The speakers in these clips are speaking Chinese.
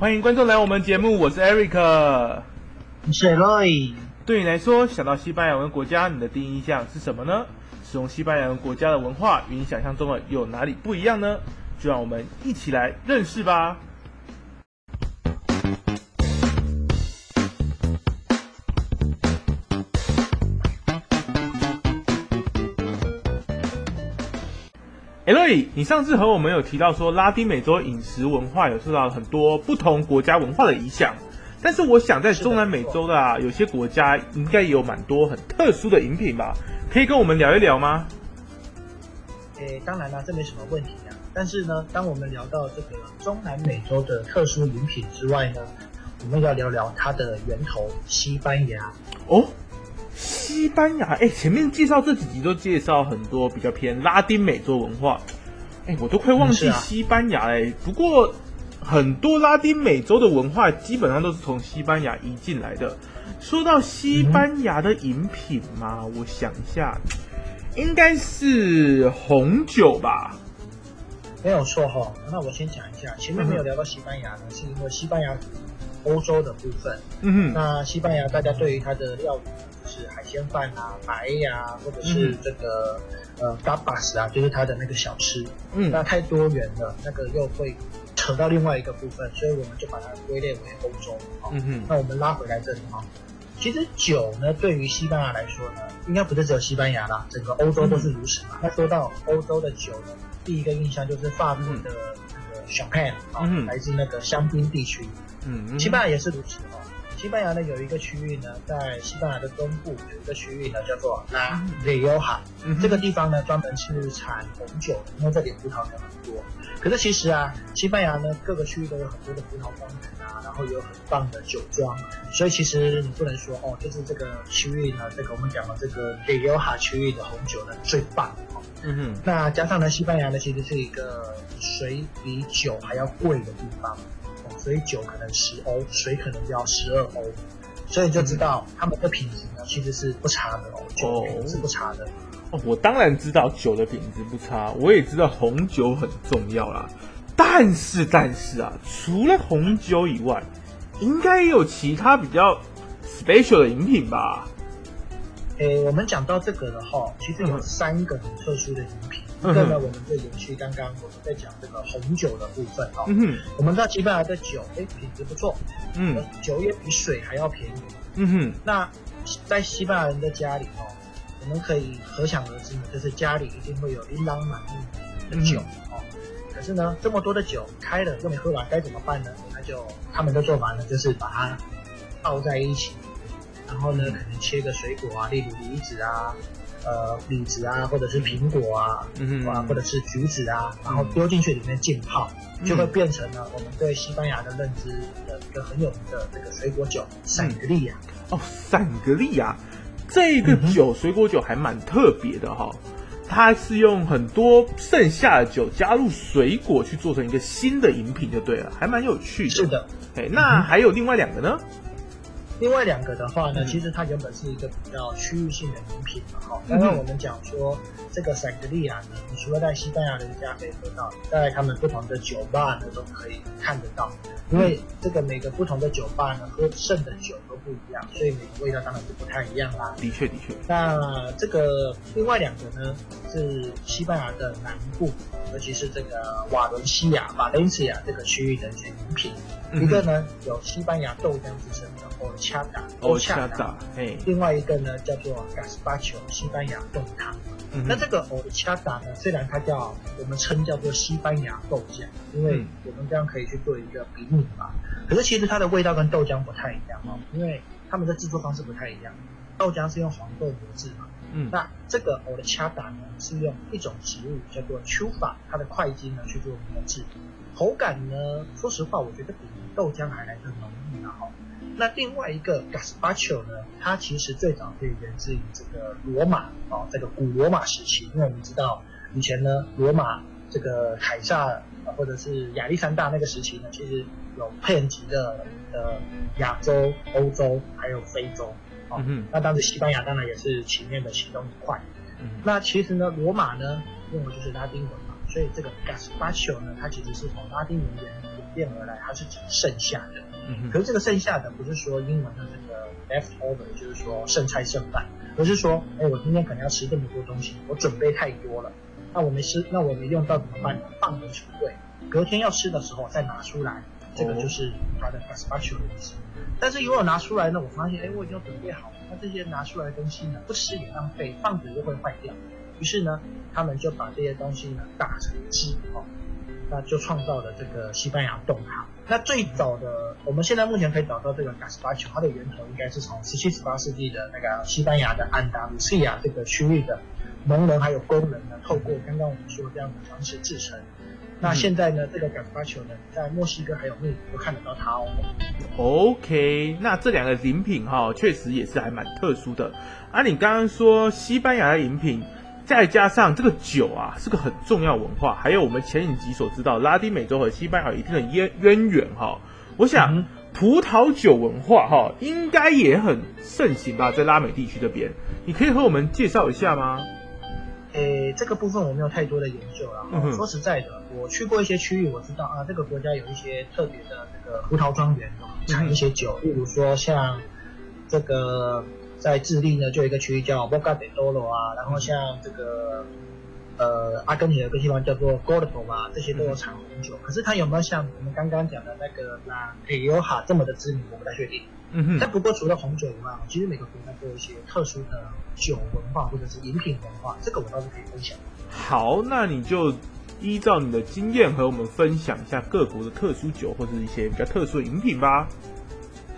欢迎观众来我们节目，我是 Eric，我是 Roy。对你来说，想到西班牙文国家，你的第一印象是什么呢？使用西班牙文国家的文化与你想象中的有哪里不一样呢？就让我们一起来认识吧。Eloy，你上次和我们有提到说，拉丁美洲饮食文化有受到很多不同国家文化的影响，但是我想在中南美洲的啊，有些国家应该也有蛮多很特殊的饮品吧？可以跟我们聊一聊吗？诶，当然了，这没什么问题啊。但是呢，当我们聊到这个中南美洲的特殊饮品之外呢，我们要聊聊它的源头——西班牙。哦。西班牙，哎，前面介绍这几集都介绍很多比较偏拉丁美洲文化，哎，我都快忘记西班牙哎。不过很多拉丁美洲的文化基本上都是从西班牙移进来的。说到西班牙的饮品嘛，我想一下，应该是红酒吧？没有错哈。那我先讲一下，前面没有聊到西班牙呢，是因为西班牙欧洲的部分。嗯哼。那西班牙大家对于它的料理。就是海鲜饭啊，白呀，或者是这个呃 g a b a s 啊，就是它的那个小吃。嗯，那太多元了，那个又会扯到另外一个部分，所以我们就把它归类为欧洲。嗯哼，那我们拉回来这里哈，其实酒呢，对于西班牙来说呢，应该不是只有西班牙啦，整个欧洲都是如此嘛。那说到欧洲的酒呢，第一个印象就是法国的那个 Champagne 啊，来自那个香槟地区。嗯，西班牙也是如此哦。西班牙呢有一个区域呢，在西班牙的东部有一个区域呢，叫做拉雷欧哈。这个地方呢，专门是产红酒，因为这里葡萄园很多。可是其实啊，西班牙呢各个区域都有很多的葡萄庄园啊，然后有很棒的酒庄。所以其实你不能说哦，就是这个区域呢，这个我们讲的这个雷欧哈区域的红酒呢最棒哦。嗯哼。那加上呢，西班牙呢其实是一个水比酒还要贵的地方。所以酒可能十欧，水可能要十二欧，所以就知道他们的品质呢其实是不差的哦，酒品质不差的。哦，我当然知道酒的品质不差，我也知道红酒很重要啦。但是，但是啊，除了红酒以外，应该也有其他比较 special 的饮品吧？诶，我们讲到这个的话，其实有三个很特殊的饮品。一个呢，我们就延续刚刚我们在讲这个红酒的部分哦。嗯我们知道西班牙的酒，哎，品质不错。嗯。酒也比水还要便宜。嗯哼。那在西班牙人的家里哦，我们可以可想而知呢，就是家里一定会有琳琅满目的酒哦。可是呢，这么多的酒开了又没喝完，该怎么办呢？那就他们的做法呢，就是把它倒在一起，然后呢，可能切个水果啊，例如梨子啊。呃，李子啊，或者是苹果啊，嗯啊，或者是橘子啊，然后丢进去里面浸泡，就会变成了我们对西班牙的认知的一个很有名的这个水果酒——散格利亚。哦，散格利亚这个酒，水果酒还蛮特别的哈，它是用很多剩下的酒加入水果去做成一个新的饮品，就对了，还蛮有趣的。是的，哎，那还有另外两个呢？另外两个的话呢，其实它原本是一个比较区域性的饮品嘛，哈。刚刚我们讲说这个塞格利亚呢，你除了在西班牙人家可以喝到，在他们不同的酒吧呢都可以看得到。因为这个每个不同的酒吧呢，喝剩的酒都不一样，所以每个味道当然就不太一样啦。的确，的确。那这个另外两个呢，是西班牙的南部，尤其是这个瓦伦西亚、瓦伦西亚这个区域的一些饮品。一个呢有西班牙豆浆之称的欧恰达，欧恰达，哎，另外一个呢叫做 Gaspacho，西班牙豆汤。那这个欧恰达呢，虽然它叫我们称叫做西班牙豆浆，因为我们这样可以去做一个比拟嘛。可是其实它的味道跟豆浆不太一样哦，因为它们的制作方式不太一样。豆浆是用黄豆磨制嘛，嗯，那这个欧恰达呢是用一种植物叫做秋法，它的块茎呢去做磨制。口感呢，说实话，我觉得比豆浆还来的浓郁啊！哈，那另外一个 Gaspacho 呢，它其实最早可以源自于这个罗马哦，这个古罗马时期，因为我们知道以前呢，罗马这个凯撒或者是亚历山大那个时期呢，其实有遍及的呃亚洲、欧洲还有非洲哦。那当时西班牙当然也是前面的其中一块。那其实呢，罗马呢用的就是拉丁文嘛。所以这个 Gaspacho 呢，它其实是从拉丁文演变而来，它是指剩下的。可是这个剩下的不是说英文的这个 leftover，就是说剩菜剩饭，而是说，哎，我今天可能要吃这么多东西，我准备太多了，那我没吃，那我没用到怎么办？放回橱柜，隔天要吃的时候再拿出来，这个就是它的 a s p a c h o 的意思。但是如果拿出来呢，我发现，哎，我已经准备好了，那这些拿出来的东西呢，不吃也浪费，放着又会坏掉。于是呢，他们就把这些东西呢打成汁，哦，那就创造了这个西班牙冻哈。那最早的，我们现在目前可以找到这个 gaspacho，它的源头应该是从十七、十八世纪的那个西班牙的安达卢西亚这个区域的农人还有工人呢，透过刚刚我们说这样的方式制成。那现在呢，这个 gaspacho 呢，在墨西哥还有秘鲁都看得到它哦。OK，那这两个饮品哈，确实也是还蛮特殊的。啊，你刚刚说西班牙的饮品。再加上这个酒啊，是个很重要文化。还有我们前几集所知道，拉丁美洲和西班牙有一定的渊渊源哈。我想葡萄酒文化哈，应该也很盛行吧，在拉美地区这边。你可以和我们介绍一下吗？诶，这个部分我没有太多的研究了。说实在的，我去过一些区域，我知道啊，这个国家有一些特别的这个葡萄庄园，产一些酒，例如说像这个。在智利呢，就有一个区域叫 Boca de Toro 啊，然后像这个呃阿根廷有个地方叫做 g o r d o 啊，这些都有产红酒。可是它有没有像我们刚刚讲的那个拉佩尤哈这么的知名，我不太确定。嗯哼。但不过除了红酒以外，其实每个国家都有一些特殊的酒文化或者是饮品文化，这个我倒是可以分享。好，那你就依照你的经验和我们分享一下各国的特殊酒或者一些比较特殊的饮品吧。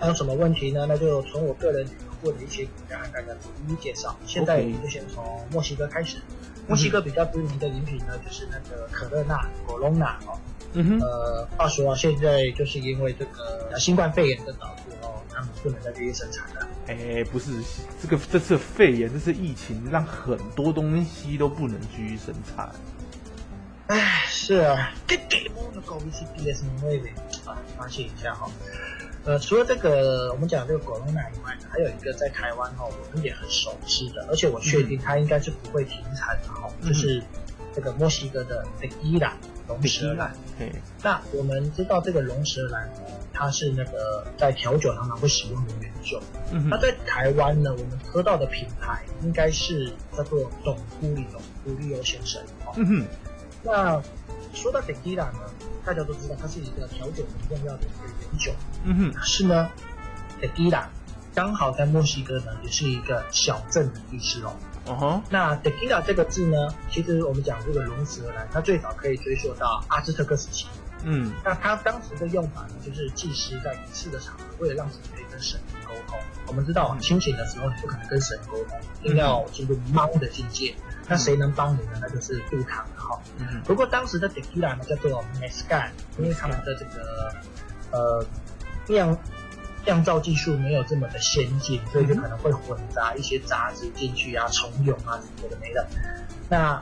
还有什么问题呢？那就从我个人。过的一些国家，大家一一介绍。现在我们就先从墨西哥开始。墨西哥比较知名的饮品呢，就是那个可乐娜、果隆娜哦。嗯哼。呃，话说啊，现在就是因为这个新冠肺炎的导致哦，他们不能再继续生产了。哎，不是，这个这次肺炎，这次疫情，让很多东西都不能继续生产。哎，是啊。啊，发泄一下哈。呃，除了这个我们讲这个果冻奶以外呢，还有一个在台湾哈，我们也很熟知的，而且我确定它应该是不会停产的哈，就是这个墨西哥的 Tequila 龙舌兰。对，那我们知道这个龙舌兰，它是那个在调酒常常会使用的原酒。嗯那在台湾呢，我们喝到的品牌应该是叫做董古里欧，古里欧先生。嗯哼。那说到 Tequila 呢？大家都知道，它是一个调酒很重要的一个原酒。嗯哼。可是呢，tequila 刚好在墨西哥呢，也是一个小镇的意思哦。哦吼。那 tequila 这个字呢，其实我们讲这个龙舌兰，它最早可以追溯到阿兹特克时期。嗯。那它当时的用法呢，就是祭司在仪式的场合，为了让神可以跟神沟通。我们知道，清醒的时候你不可能跟神沟通，一定要进入猫的境界。那谁能帮你呢？那就是杜康哈。不过当时的 tequila 呢叫做 mezcal，因为他们的这个呃酿酿造技术没有这么的先进，所以就可能会混杂一些杂质进去啊，虫蛹啊什么的没的。那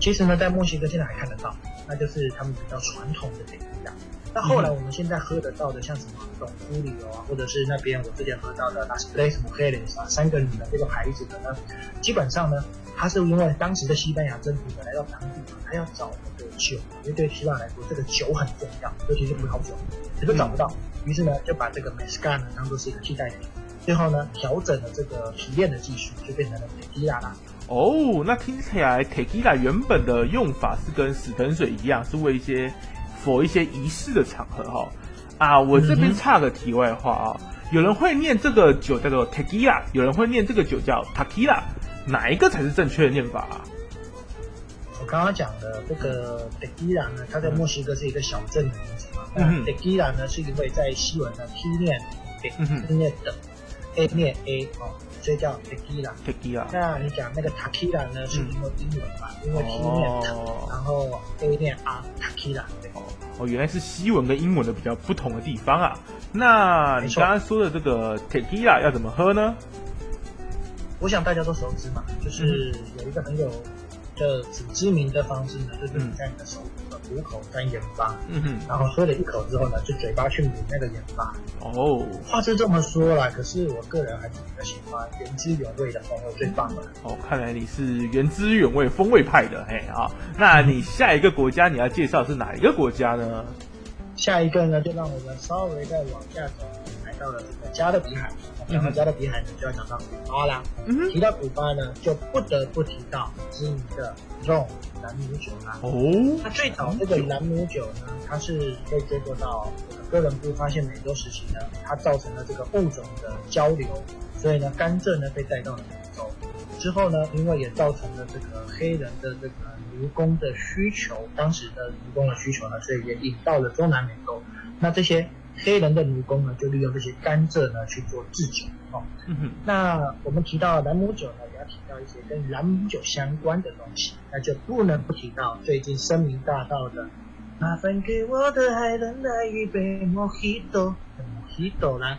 其实呢，在墨西哥现在还看得到，那就是他们比较传统的 tequila。那后来我们现在喝得到的，像什么董夫里欧啊，或者是那边我之前喝到的 Las Tres Mujeres 啊，三个女的这个牌子的呢，基本上呢。它是因为当时的西班牙政府来到当地嘛，他要找那个酒，因为对希腊来说，这个酒很重要，尤其是葡萄酒，可是找不到，于是呢就把这个 mezcal 呢当做是一个替代品，最后呢调整了这个提炼的技术，就变成了 tequila 啦。哦，那听起来 tequila 原本的用法是跟死藤水一样，是为一些 for 一些仪式的场合哈。啊，我这边差个题外话啊，有人会念这个酒叫做 tequila，有人会念这个酒叫 tequila。哪一个才是正确的念法啊？我刚刚讲的这个 tequila 呢，它在墨西哥是一个小镇的名字嘛。嗯 tequila 呢是因为在西文的 T 念 T 念的 A 念 A 哦，所以叫 tequila。tequila。那你讲那个 tequila 呢，是因为英文嘛？因为 T 念 T，然后 A 念 R tequila。哦，原来是西文跟英文的比较不同的地方啊。那你刚刚说的这个 tequila 要怎么喝呢？我想大家都熟知嘛，就是有一个很有的很知名的方式呢，就是你在你的手虎口沾盐巴，嗯哼，然后喝了一口之后呢，就嘴巴去抿那个盐巴。哦，话是这么说啦，可是我个人还是比较喜欢原汁原味的风味最棒了。哦，看来你是原汁原味风味派的，嘿啊，那你下一个国家你要介绍是哪一个国家呢？下一个呢，就让我们稍微再往下走，来到了这个加勒比海。讲到加勒比海呢，就要讲到古巴啦。提到古巴呢，就不得不提到知名的蓝姆酒啦。哦，那最早这个蓝姆酒呢，它是被追溯到哥伦布发现美洲时期呢，它造成了这个物种的交流，所以呢，甘蔗呢被带到了美洲。之后呢，因为也造成了这个黑人的这个奴工的需求，当时的奴工的需求呢，所以也引到了中南美洲。那这些。黑人的奴工呢，就利用这些甘蔗呢去做制酒哦。那我们提到蓝姆酒呢，也要提到一些跟蓝姆酒相关的东西，那就不能不提到最近声名大噪的麻烦给我的爱人来一杯 Mojito，Mojito 啦。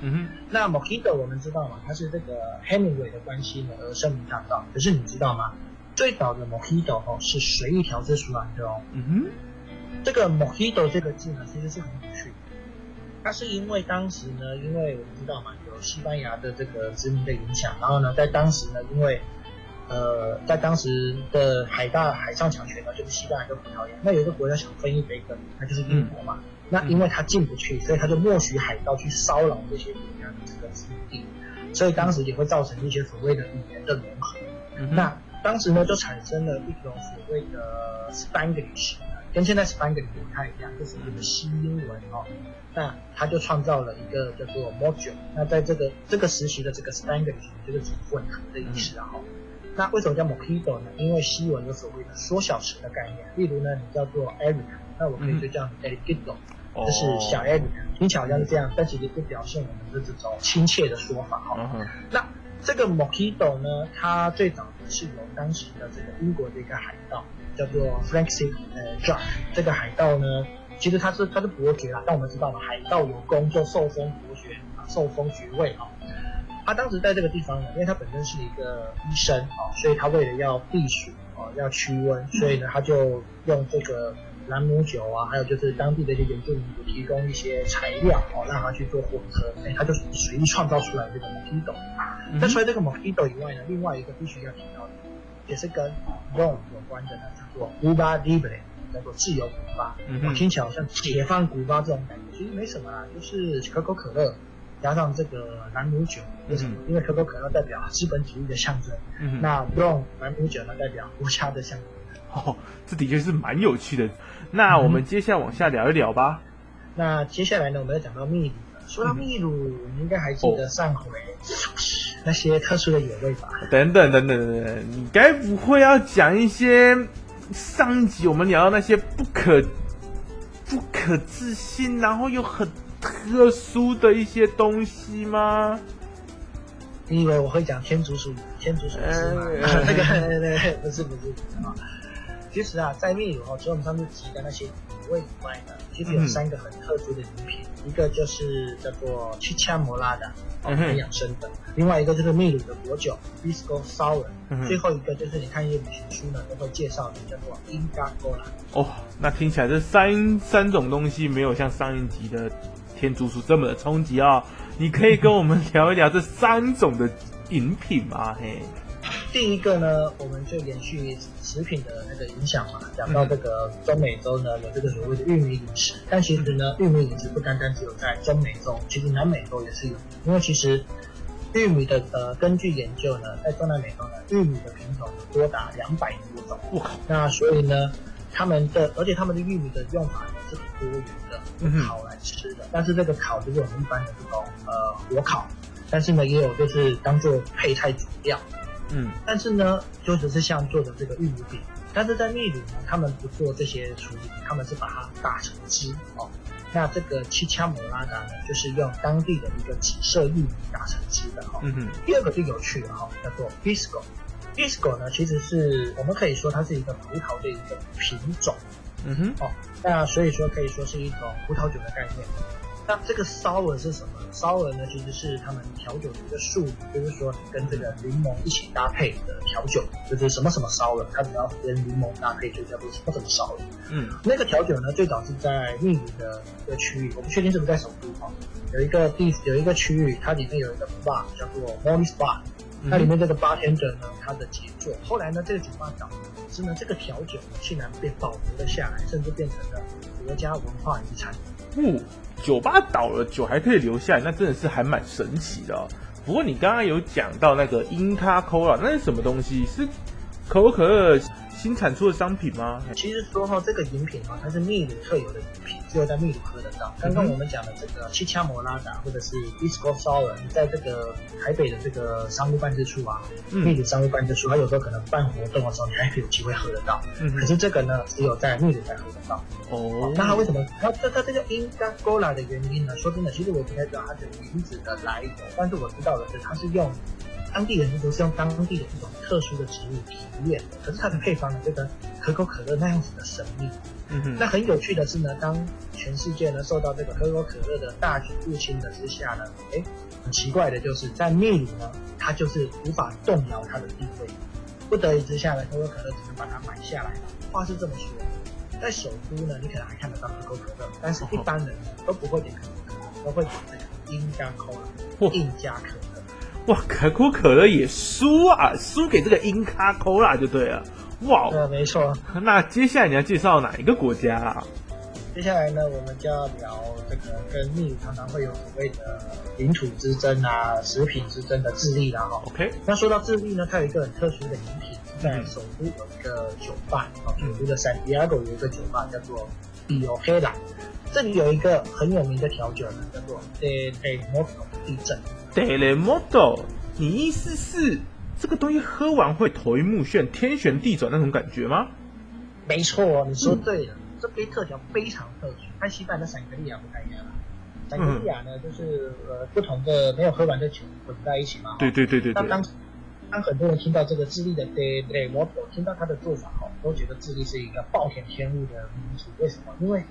那 Mojito 我们知道嘛，它是这个 Hemingway 的关系呢而声名大噪。可是你知道吗？最早的 Mojito 哦是随意调制出来的哦。嗯哼，这个 Mojito 这个字呢，其实是很有趣。它是因为当时呢，因为我们知道嘛，有西班牙的这个殖民的影响，然后呢，在当时呢，因为呃，在当时的海大海上强权呢，就是西班牙跟葡萄牙，那有一个国家想分一杯羹，那就是英国嘛。那因为他进不去，所以他就默许海盗去骚扰这些国家的这个殖民地，所以当时也会造成一些所谓的语言的融合。那当时呢，就产生了一种所谓的 Spanglish。跟现在 Spanglish 不太一样，就是一个西英文哦。那他就创造了一个叫做 Module。那在这个这个时期的这个 Spanglish 就是指混合的意思啊。那为什么叫 Mojito 呢？因为西文有所谓的缩小词的概念。例如呢，你叫做 Eric，那我可以就叫 Ericito，这是小 Eric，听起来好像是这样，但其实不表现我们的这种亲切的说法哈。那这个 Mojito 呢，它最早是由当时的这个英国的一个海盗。叫做 Francis 呃 Jack 这个海盗呢，其实他是他是伯爵啦，但我们知道嘛，海盗有功就受封伯爵啊，受封爵位啊。他当时在这个地方呢，因为他本身是一个医生啊，所以他为了要避暑啊，要驱瘟，所以呢，他就用这个兰姆酒啊，还有就是当地的一些原住民提供一些材料哦，让他去做混合，哎，他就随意创造出来这个 Mojito。那除了这个 Mojito 以外呢，另外一个必须要提到的，也是跟 rom 有关的呢。古巴 Libre 叫做自由古巴，嗯，听起来好像解放古巴这种感觉，其实没什么啦，就是可口可乐加上这个朗姆酒，为什么？因为可口可乐代表资本主义的象征，嗯，那 Ron 朗姆酒呢代表国家的象征。哦，这的确是蛮有趣的。那我们接下来往下聊一聊吧。那接下来呢，我们要讲到秘鲁。说到秘鲁，你应该还记得上回那些特殊的野味吧？等等等等等等，你该不会要讲一些？上一集我们聊到那些不可不可置信，然后又很特殊的一些东西吗？你以为我会讲天竺鼠？天竺鼠是吗？那个不是不是啊。其实啊，在秘鲁哦，除了我们上次提的那些野味以外呢，其实有三个很特殊的饮品。一个就是叫做七恰摩拉的，哦，很养生的；另外一个就是秘鲁的果酒，Bisco Sour；最后一个就是你看一些旅行书呢，都会介绍的，叫做 Inga Cola。哦，那听起来这三三种东西没有像上一集的天竺鼠这么的冲击啊！你可以跟我们聊一聊这三种的饮品吗？嘿。第一个呢，我们就延续食品的那个影响嘛，讲到这个中美洲呢有这个所谓的玉米饮食，但其实呢，玉米饮食不单单只有在中美洲，其实南美洲也是有，因为其实玉米的呃，根据研究呢，在中南美洲呢，玉米的品种多达两百多种，哇，那所以呢，他们的而且他们的玉米的用法呢是很多元的，烤来吃的，但是这个烤就是我们一般的这种呃火烤，但是呢也有就是当做配菜主料。嗯，但是呢，就只是像做的这个玉米饼，但是在秘鲁呢，他们不做这些处理，他们是把它打成汁哦。那这个七恰摩拉达呢，就是用当地的一个紫色玉米打成汁的哈。嗯。第二个就有趣了哈，叫做 Bisco。Bisco 呢，其实是我们可以说它是一个葡萄的一个品种。嗯哼。哦，那所以说可以说是一种葡萄酒的概念。那这个 sour 是什么？sour 呢，其实是他们调酒的一个术语，就是说跟这个柠檬一起搭配的调酒，就是什么什么 sour，它只要跟柠檬搭配就叫做什么什么 sour。嗯，那个调酒呢，最早是在秘鲁的一个区域，我不确定是不是在首都哈，有一个地有一个区域，它里面有一个 bar 叫做 Molly's Bar，那里面这个 bartender 呢，他的杰作，后来呢，这个酒吧倒，是呢，这个调酒竟然被保留了下来，甚至变成了国家文化遗产。不，酒吧倒了，酒还可以留下来，那真的是还蛮神奇的。不过你刚刚有讲到那个樱卡 cola，那是什么东西？是可口可乐？新产出的商品吗？其实说哈，这个饮品哈，它是秘鲁特有的饮品，只有在秘鲁喝得到。刚刚我们讲的这个七恰摩拉达或者是 Disco Sour，你在这个台北的这个商务办事处啊，秘鲁商务办事处，它有时候可能办活动的时候，你还可以有机会喝得到。嗯，可是这个呢，只有在秘鲁才喝得到。哦，那它为什么？它它它这叫 Inca Cola 的原因呢？说真的，其实我不太知道它的名字的来由，但是我知道的是，它是用。当地人都是用当地的一种特殊的植物提炼的，可是它的配方呢，就跟可口可乐那样子的神秘。嗯哼。那很有趣的是呢，当全世界呢受到这个可口可乐的大举入侵的之下呢，哎，很奇怪的就是在秘鲁呢，它就是无法动摇它的地位，不得已之下呢，可口可乐只能把它买下来。话是这么说，在首都呢，你可能还看得到可口可乐，但是一般人呢都不会点可口可乐，都会点这个英加可乐，印加可。哇，可口可乐也输啊，输给这个英卡 cola 就对了。哇，对，没错。那接下来你要介绍哪一个国家啊？接下来呢，我们就要聊这个跟秘鲁常常会有所谓的领土之争啊、食品之争的智利啦。哈，OK。那说到智利呢，它有一个很特殊的饮品，在首都有一个酒吧啊，首都的圣地亚哥有一个酒吧叫做 Biohela，这里有一个很有名的调酒呢，叫做 De Terremoto 地震。Terremoto，你意思是这个东西喝完会头晕目眩、天旋地转那种感觉吗？没错，你说对了。这杯特调非常特殊，跟西班牙的闪格利亚不太一样。闪格利亚呢，就是呃不同的没有喝完的酒混在一起嘛。对对对对对。当当很多人听到这个智利的 Terremoto，听到它的做法哦，都觉得智利是一个暴殄天物的民族。为什么？因为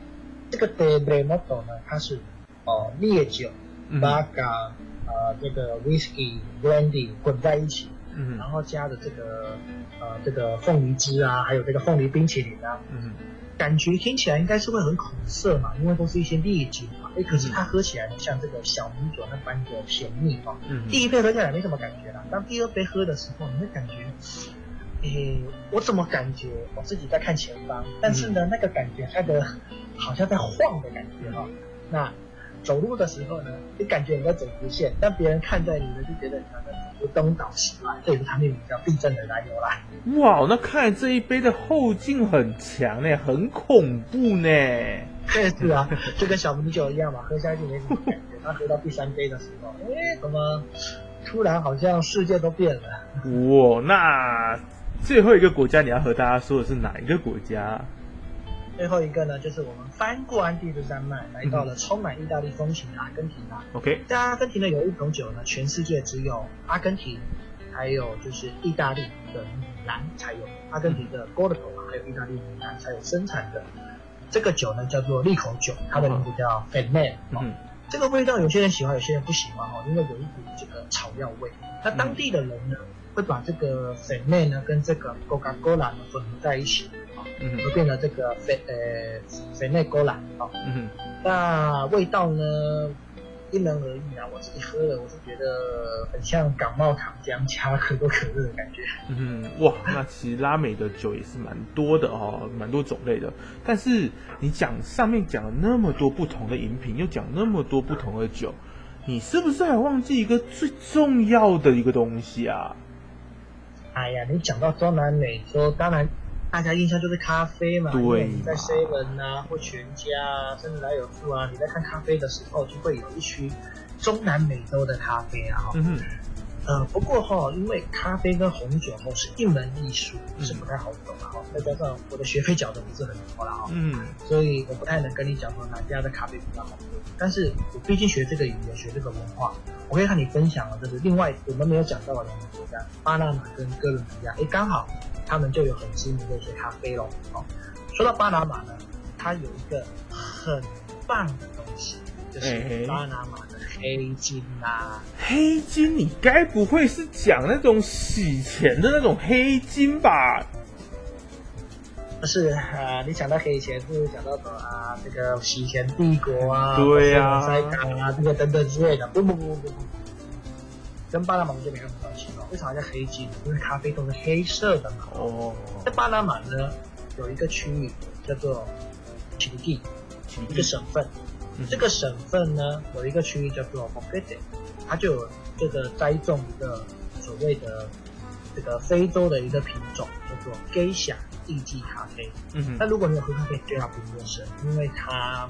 这个 Terremoto 呢，它是哦烈酒、拉嘎。呃，这个 whisky brandy 混在一起，嗯，然后加的这个呃这个凤梨汁啊，还有这个凤梨冰淇淋啊，嗯，感觉听起来应该是会很苦涩嘛，因为都是一些烈酒嘛，哎，可是它喝起来像这个小米酒那般的甜蜜啊。嗯，第一杯喝下来没什么感觉啦，当第二杯喝的时候，你会感觉，诶，我怎么感觉我自己在看前方，但是呢，那个感觉它的好像在晃的感觉哈，那。走路的时候呢，你感觉你在走直线，但别人看在你呢，就觉得你在走东倒西歪，这也是他命名叫地震的来由啦。哇，那看来这一杯的后劲很强呢，很恐怖呢。是啊，就跟小米酒一样嘛，喝下去没什么感觉，他喝到第三杯的时候，哎，怎么突然好像世界都变了？哇，那最后一个国家你要和大家说的是哪一个国家？最后一个呢，就是我们翻过安第斯山脉，来到了充满意大利风情的阿根廷啦。OK，在阿根廷呢，有一种酒呢，全世界只有阿根廷，还有就是意大利的米兰才有。阿根廷的 g o r d o 还有意大利米兰才有生产的这个酒呢，叫做利口酒，它的名字叫 f e n a 嗯，这个味道有些人喜欢，有些人不喜欢哦，因为有一股这个草药味。那当地的人呢，会把这个 e n a 呢跟这个 Coca-Cola 呢混合在一起啊。嗯，就变成这个肥呃肥内勾兰啊，嗯，那味道呢因人而异啊。我自己喝了，我是觉得很像感冒糖浆加可口可乐的感觉。嗯，哇，那其实拉美的酒也是蛮多的哦，蛮多种类的。但是你讲上面讲了那么多不同的饮品，又讲那么多不同的酒，你是不是还忘记一个最重要的一个东西啊？哎呀，你讲到中南美洲，当然。大家印象就是咖啡嘛，因为你在 Seven 啊或全家啊，甚至来有富啊，你在看咖啡的时候，就会有一区中南美洲的咖啡啊。嗯呃，不过哈，因为咖啡跟红酒哈是一门艺术，是不太好懂的哈。再加上我的学费缴的不是很多了哈，嗯，所以我不太能跟你讲说哪家的咖啡比较好喝。但是我毕竟学这个语言，学这个文化，我可以和你分享了，就是另外我们没有讲到的两个国家，巴拿马跟哥伦比亚，哎，刚好。他们就有很知名的一些咖啡喽。哦，说到巴拿马呢，它有一个很棒的东西，就是巴拿马的黑金呐。黑金，你该不会是讲那种洗钱的那种黑金吧？不是啊，你讲到黑钱，是想到什么啊？这个洗钱帝国啊，对呀，塞港啊，这个等等之类的。不不不不不，跟巴拿马就没什么关系了。为啥叫黑金？因为咖啡都是黑色的嘛。哦。在巴拿马呢，有一个区域叫做奇地，一个省份，这个省份呢，有一个区域叫做 m o k e t e 它就有这个栽种一个所谓的这个非洲的一个品种，叫做 Geisha 地基咖啡。嗯哼。那如果你有喝咖啡，对它不陌生，因为它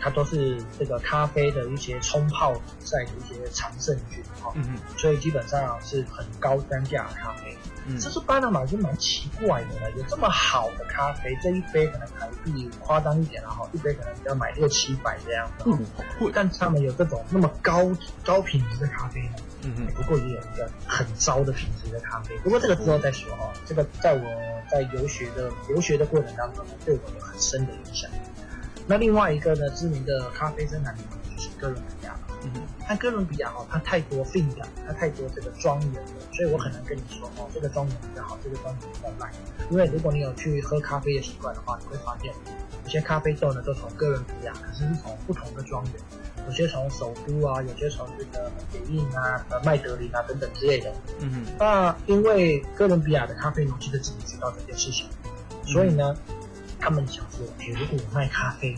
它都是这个咖啡的一些冲泡在的一些常胜军哈。嗯哼。所以基本上是很高单价的咖啡。嗯这是巴拿马就蛮奇怪的了，有这么好的咖啡，这一杯可能台币夸张一点了哈，一杯可能要买六七百这样子，嗯，但他们有这种那么高高品质的咖啡呢，嗯嗯，不过也有一个很糟的品质的咖啡，不过这个之后再说哈，这个在我在游学的游学的过程当中呢，对我有很深的影响。那另外一个呢，知名的咖啡生产地就是哥伦比亚。嗯，但哥伦比亚哦，它太多 f i n 它太多这个庄园了，所以我很难跟你说哦，这个庄园比较好，这个庄园比较烂。因为如果你有去喝咖啡的习惯的话，你会发现有些咖啡豆呢都从哥伦比亚，可是是从不同的庄园，有些从首都啊，有些从这个北印啊、呃麦德林啊等等之类的。嗯，那因为哥伦比亚的咖啡农其实自己知道这件事情，所以呢，他们想说，哎，如果我卖咖啡。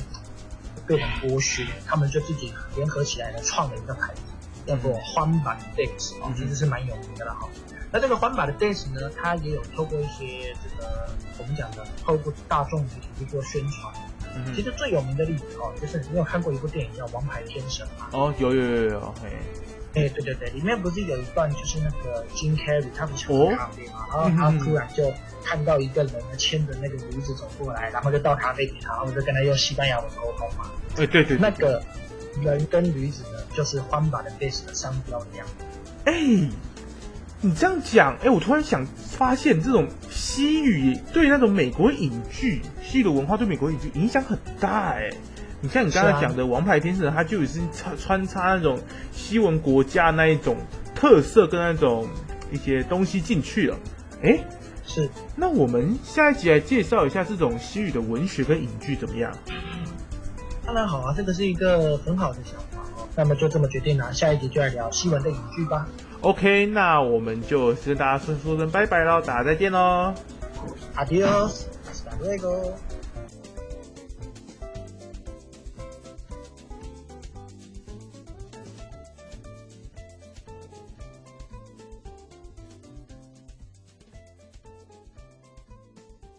被人剥削，他们就自己联合起来呢，创了一个牌子，叫做欢版 Days 哦，其实是蛮有名的了哈。那这个欢版的 Days 呢，它也有透过一些这个我们讲的透过大众媒体去做宣传。其实最有名的例子哦，就是你有看过一部电影叫《王牌天神》吗？哦，有有有有，嘿。哎，对对对，里面不是有一段就是那个金 Carrey 他不是喝咖啡嘛，然后他突然就看到一个人牵着那个驴子走过来，然后就倒咖啡给他，然后就跟他用西班牙文沟通嘛。对对对，那个人跟驴子呢，就是欢把的 base 的商标一样。哎，你这样讲，哎，我突然想发现，这种西语对那种美国影剧，西语的文化对美国影剧影响很大，哎。你像你刚才讲的《王牌天使》，它就已经穿穿插那种西文国家那一种特色跟那种一些东西进去了。哎，是。那我们下一集来介绍一下这种西语的文学跟影剧怎么样？当然好啊，这个是一个很好的想法哦。那么就这么决定了，下一集就来聊西文的影剧吧。OK，那我们就跟大家说说声拜拜喽，大家再见喽。Adios，hasta luego。